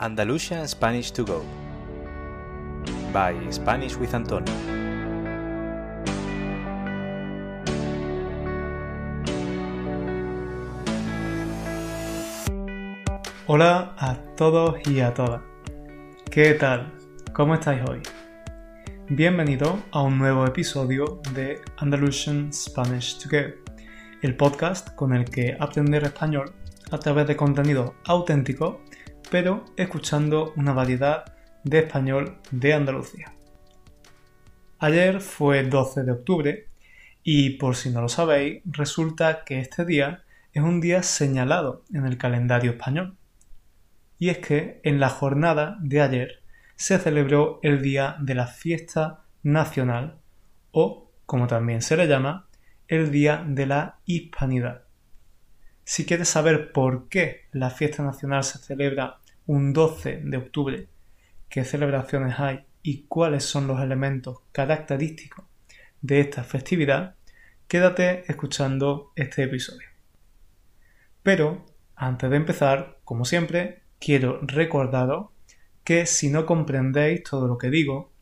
Andalusian Spanish to Go by Spanish with Antonio. Hola a todos y a todas. ¿Qué tal? ¿Cómo estáis hoy? Bienvenido a un nuevo episodio de Andalusian Spanish to Go, el podcast con el que aprender español a través de contenido auténtico, pero escuchando una variedad de español de Andalucía. Ayer fue 12 de octubre y por si no lo sabéis, resulta que este día es un día señalado en el calendario español. Y es que en la jornada de ayer se celebró el Día de la Fiesta Nacional o, como también se le llama, el Día de la Hispanidad. Si quieres saber por qué la fiesta nacional se celebra un 12 de octubre, qué celebraciones hay y cuáles son los elementos característicos de esta festividad, quédate escuchando este episodio. Pero, antes de empezar, como siempre, quiero recordaros que si no comprendéis todo lo que digo,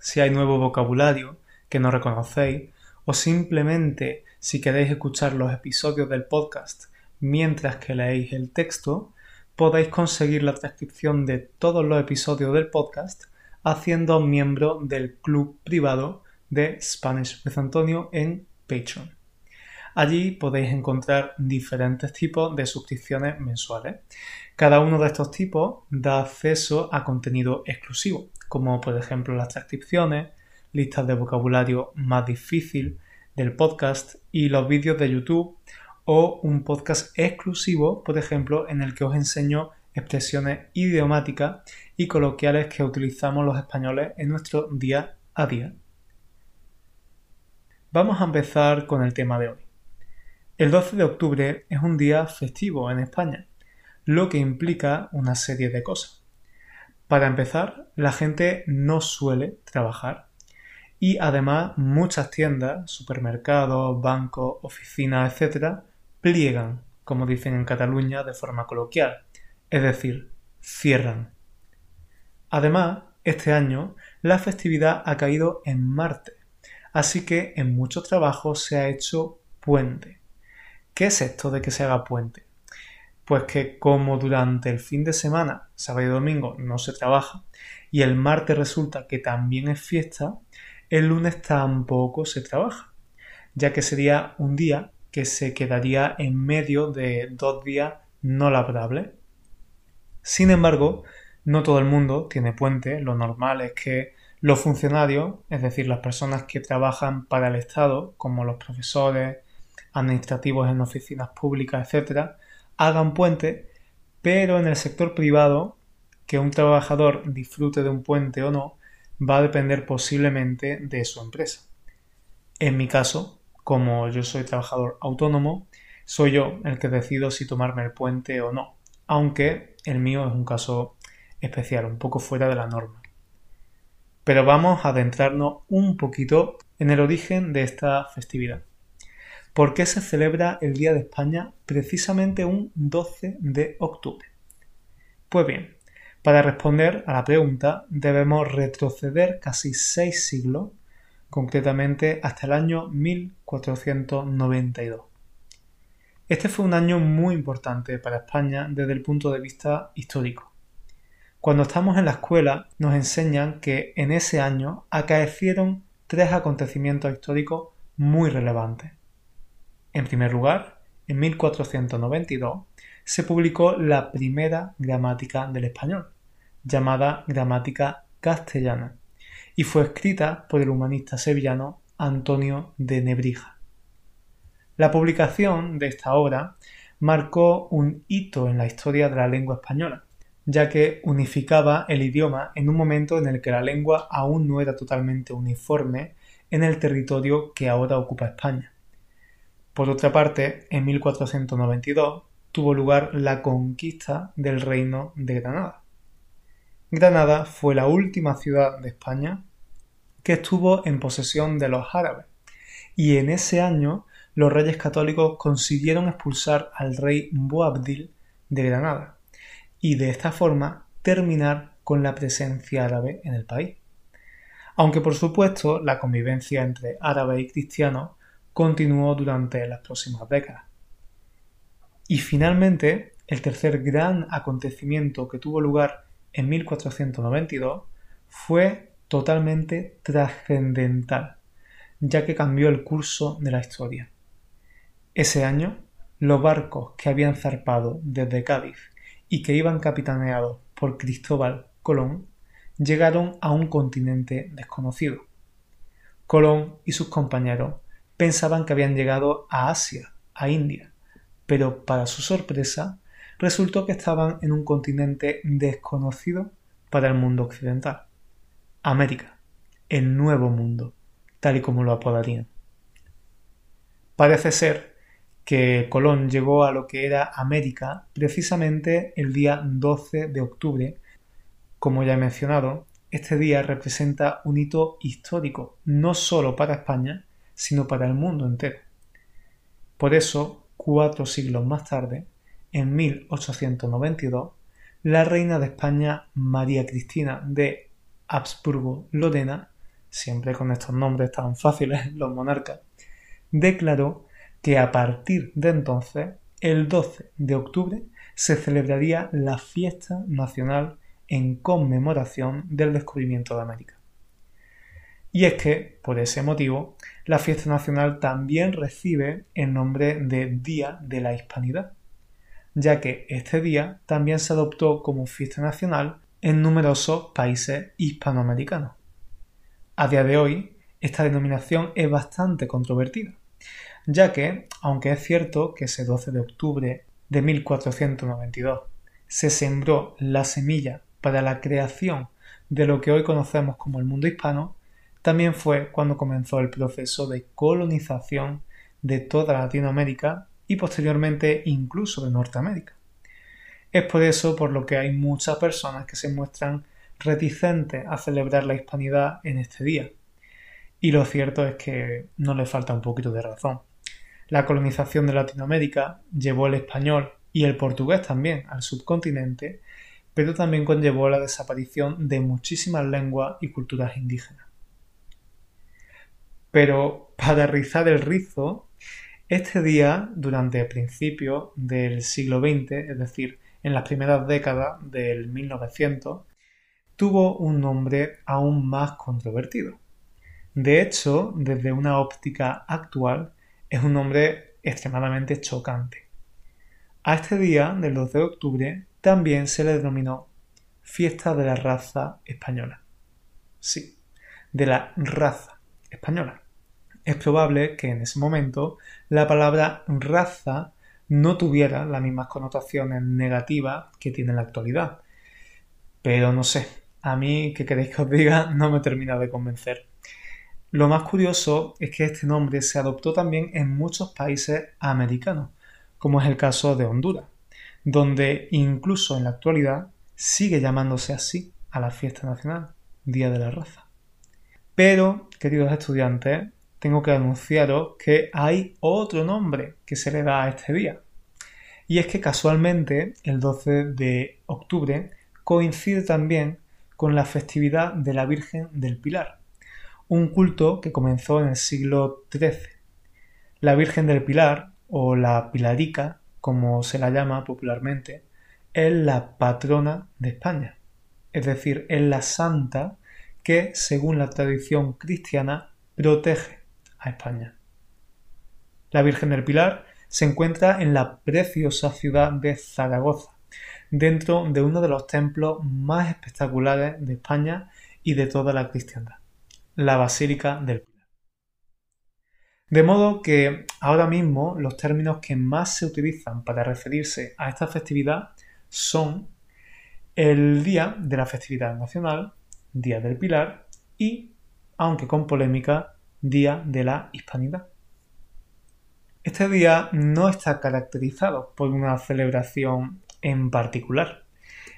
si hay nuevo vocabulario que no reconocéis, o simplemente si queréis escuchar los episodios del podcast mientras que leéis el texto, podéis conseguir la transcripción de todos los episodios del podcast haciendo miembro del club privado de Spanish with Antonio en Patreon. Allí podéis encontrar diferentes tipos de suscripciones mensuales. Cada uno de estos tipos da acceso a contenido exclusivo, como por ejemplo las transcripciones, listas de vocabulario más difícil del podcast y los vídeos de YouTube o un podcast exclusivo, por ejemplo, en el que os enseño expresiones idiomáticas y coloquiales que utilizamos los españoles en nuestro día a día. Vamos a empezar con el tema de hoy. El 12 de octubre es un día festivo en España, lo que implica una serie de cosas. Para empezar, la gente no suele trabajar y además muchas tiendas, supermercados, bancos, oficinas, etc., pliegan, como dicen en Cataluña de forma coloquial, es decir, cierran. Además, este año la festividad ha caído en Marte, así que en muchos trabajos se ha hecho puente. ¿Qué es esto de que se haga puente? Pues que como durante el fin de semana, sábado y domingo, no se trabaja, y el martes resulta que también es fiesta, el lunes tampoco se trabaja, ya que sería un día que se quedaría en medio de dos días no laborables. Sin embargo, no todo el mundo tiene puente, lo normal es que los funcionarios, es decir, las personas que trabajan para el Estado, como los profesores, administrativos en oficinas públicas, etc., hagan puente, pero en el sector privado, que un trabajador disfrute de un puente o no, va a depender posiblemente de su empresa. En mi caso, como yo soy trabajador autónomo, soy yo el que decido si tomarme el puente o no, aunque el mío es un caso especial, un poco fuera de la norma. Pero vamos a adentrarnos un poquito en el origen de esta festividad. ¿Por qué se celebra el Día de España precisamente un 12 de octubre? Pues bien, para responder a la pregunta debemos retroceder casi seis siglos concretamente hasta el año 1492. Este fue un año muy importante para España desde el punto de vista histórico. Cuando estamos en la escuela nos enseñan que en ese año acaecieron tres acontecimientos históricos muy relevantes. En primer lugar, en 1492 se publicó la primera gramática del español, llamada gramática castellana, y fue escrita por el humanista sevillano Antonio de Nebrija. La publicación de esta obra marcó un hito en la historia de la lengua española, ya que unificaba el idioma en un momento en el que la lengua aún no era totalmente uniforme en el territorio que ahora ocupa España. Por otra parte, en 1492 tuvo lugar la conquista del reino de Granada. Granada fue la última ciudad de España que estuvo en posesión de los árabes, y en ese año los reyes católicos consiguieron expulsar al rey Boabdil de Granada, y de esta forma terminar con la presencia árabe en el país. Aunque por supuesto la convivencia entre árabes y cristianos continuó durante las próximas décadas. Y finalmente, el tercer gran acontecimiento que tuvo lugar en 1492 fue totalmente trascendental, ya que cambió el curso de la historia. Ese año, los barcos que habían zarpado desde Cádiz y que iban capitaneados por Cristóbal Colón llegaron a un continente desconocido. Colón y sus compañeros pensaban que habían llegado a Asia, a India, pero para su sorpresa resultó que estaban en un continente desconocido para el mundo occidental. América, el nuevo mundo, tal y como lo apodarían. Parece ser que Colón llegó a lo que era América precisamente el día 12 de octubre. Como ya he mencionado, este día representa un hito histórico, no solo para España, sino para el mundo entero. Por eso, cuatro siglos más tarde, en 1892, la reina de España María Cristina de Habsburgo-Lorena, siempre con estos nombres tan fáciles, los monarcas, declaró que a partir de entonces, el 12 de octubre, se celebraría la fiesta nacional en conmemoración del descubrimiento de América. Y es que, por ese motivo, la fiesta nacional también recibe el nombre de Día de la Hispanidad, ya que este día también se adoptó como fiesta nacional en numerosos países hispanoamericanos. A día de hoy, esta denominación es bastante controvertida, ya que, aunque es cierto que ese 12 de octubre de 1492 se sembró la semilla para la creación de lo que hoy conocemos como el mundo hispano, también fue cuando comenzó el proceso de colonización de toda Latinoamérica y posteriormente incluso de Norteamérica. Es por eso por lo que hay muchas personas que se muestran reticentes a celebrar la hispanidad en este día. Y lo cierto es que no le falta un poquito de razón. La colonización de Latinoamérica llevó el español y el portugués también al subcontinente, pero también conllevó la desaparición de muchísimas lenguas y culturas indígenas. Pero para rizar el rizo, este día, durante el principio del siglo XX, es decir, en las primeras décadas del 1900, tuvo un nombre aún más controvertido. De hecho, desde una óptica actual, es un nombre extremadamente chocante. A este día, del 12 de octubre, también se le denominó Fiesta de la Raza Española. Sí, de la raza española. Es probable que en ese momento la palabra raza no tuviera las mismas connotaciones negativas que tiene en la actualidad. Pero no sé, a mí, que queréis que os diga, no me termina de convencer. Lo más curioso es que este nombre se adoptó también en muchos países americanos, como es el caso de Honduras, donde incluso en la actualidad sigue llamándose así a la fiesta nacional, Día de la Raza. Pero, queridos estudiantes, tengo que anunciaros que hay otro nombre que se le da a este día. Y es que casualmente el 12 de octubre coincide también con la festividad de la Virgen del Pilar, un culto que comenzó en el siglo XIII. La Virgen del Pilar, o la Pilarica, como se la llama popularmente, es la patrona de España, es decir, es la santa que, según la tradición cristiana, protege España. La Virgen del Pilar se encuentra en la preciosa ciudad de Zaragoza, dentro de uno de los templos más espectaculares de España y de toda la cristiandad, la Basílica del Pilar. De modo que ahora mismo los términos que más se utilizan para referirse a esta festividad son el día de la festividad nacional, Día del Pilar y, aunque con polémica, Día de la Hispanidad. Este día no está caracterizado por una celebración en particular.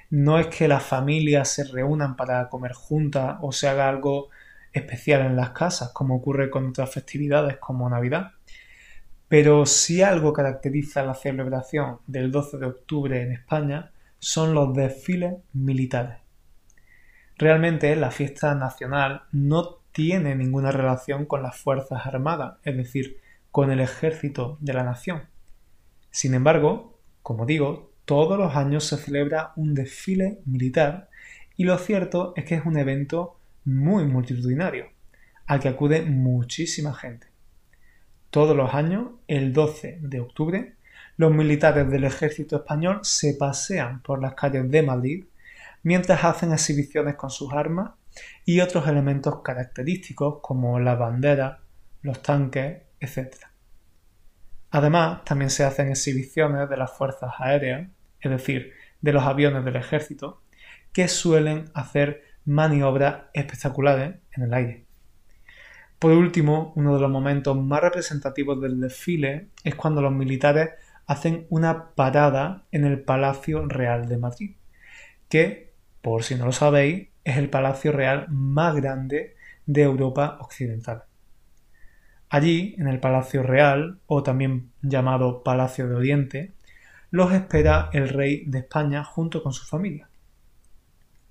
No es que las familias se reúnan para comer juntas o se haga algo especial en las casas, como ocurre con otras festividades como Navidad. Pero si algo caracteriza la celebración del 12 de octubre en España, son los desfiles militares. Realmente la fiesta nacional no tiene ninguna relación con las Fuerzas Armadas, es decir, con el ejército de la nación. Sin embargo, como digo, todos los años se celebra un desfile militar y lo cierto es que es un evento muy multitudinario, al que acude muchísima gente. Todos los años, el 12 de octubre, los militares del ejército español se pasean por las calles de Madrid mientras hacen exhibiciones con sus armas y otros elementos característicos como la bandera, los tanques, etc. Además, también se hacen exhibiciones de las fuerzas aéreas, es decir, de los aviones del ejército, que suelen hacer maniobras espectaculares en el aire. Por último, uno de los momentos más representativos del desfile es cuando los militares hacen una parada en el Palacio Real de Madrid, que, por si no lo sabéis, es el palacio real más grande de Europa Occidental. Allí, en el Palacio Real, o también llamado Palacio de Oriente, los espera el rey de España junto con su familia.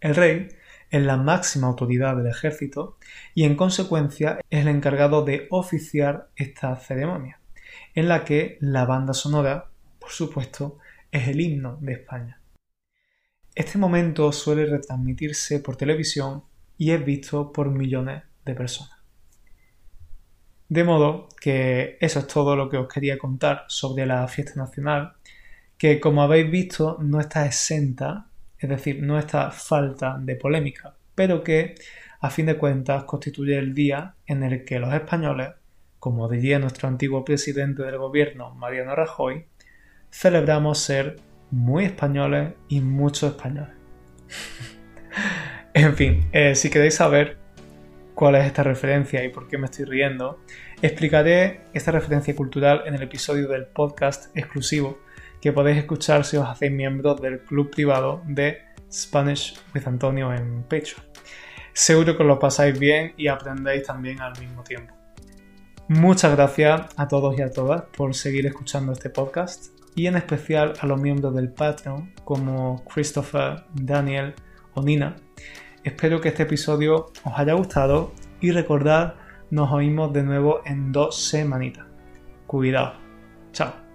El rey es la máxima autoridad del ejército y en consecuencia es el encargado de oficiar esta ceremonia, en la que la banda sonora, por supuesto, es el himno de España. Este momento suele retransmitirse por televisión y es visto por millones de personas. De modo que eso es todo lo que os quería contar sobre la fiesta nacional, que como habéis visto no está exenta, es decir, no está falta de polémica, pero que a fin de cuentas constituye el día en el que los españoles, como diría nuestro antiguo presidente del gobierno, Mariano Rajoy, celebramos ser muy españoles y muchos españoles. en fin, eh, si queréis saber cuál es esta referencia y por qué me estoy riendo, explicaré esta referencia cultural en el episodio del podcast exclusivo que podéis escuchar si os hacéis miembros del club privado de Spanish with Antonio en Patreon. Seguro que os lo pasáis bien y aprendéis también al mismo tiempo. Muchas gracias a todos y a todas por seguir escuchando este podcast y en especial a los miembros del Patreon como Christopher, Daniel o Nina Espero que este episodio os haya gustado y recordad, nos oímos de nuevo en dos semanitas. Cuidado. Chao.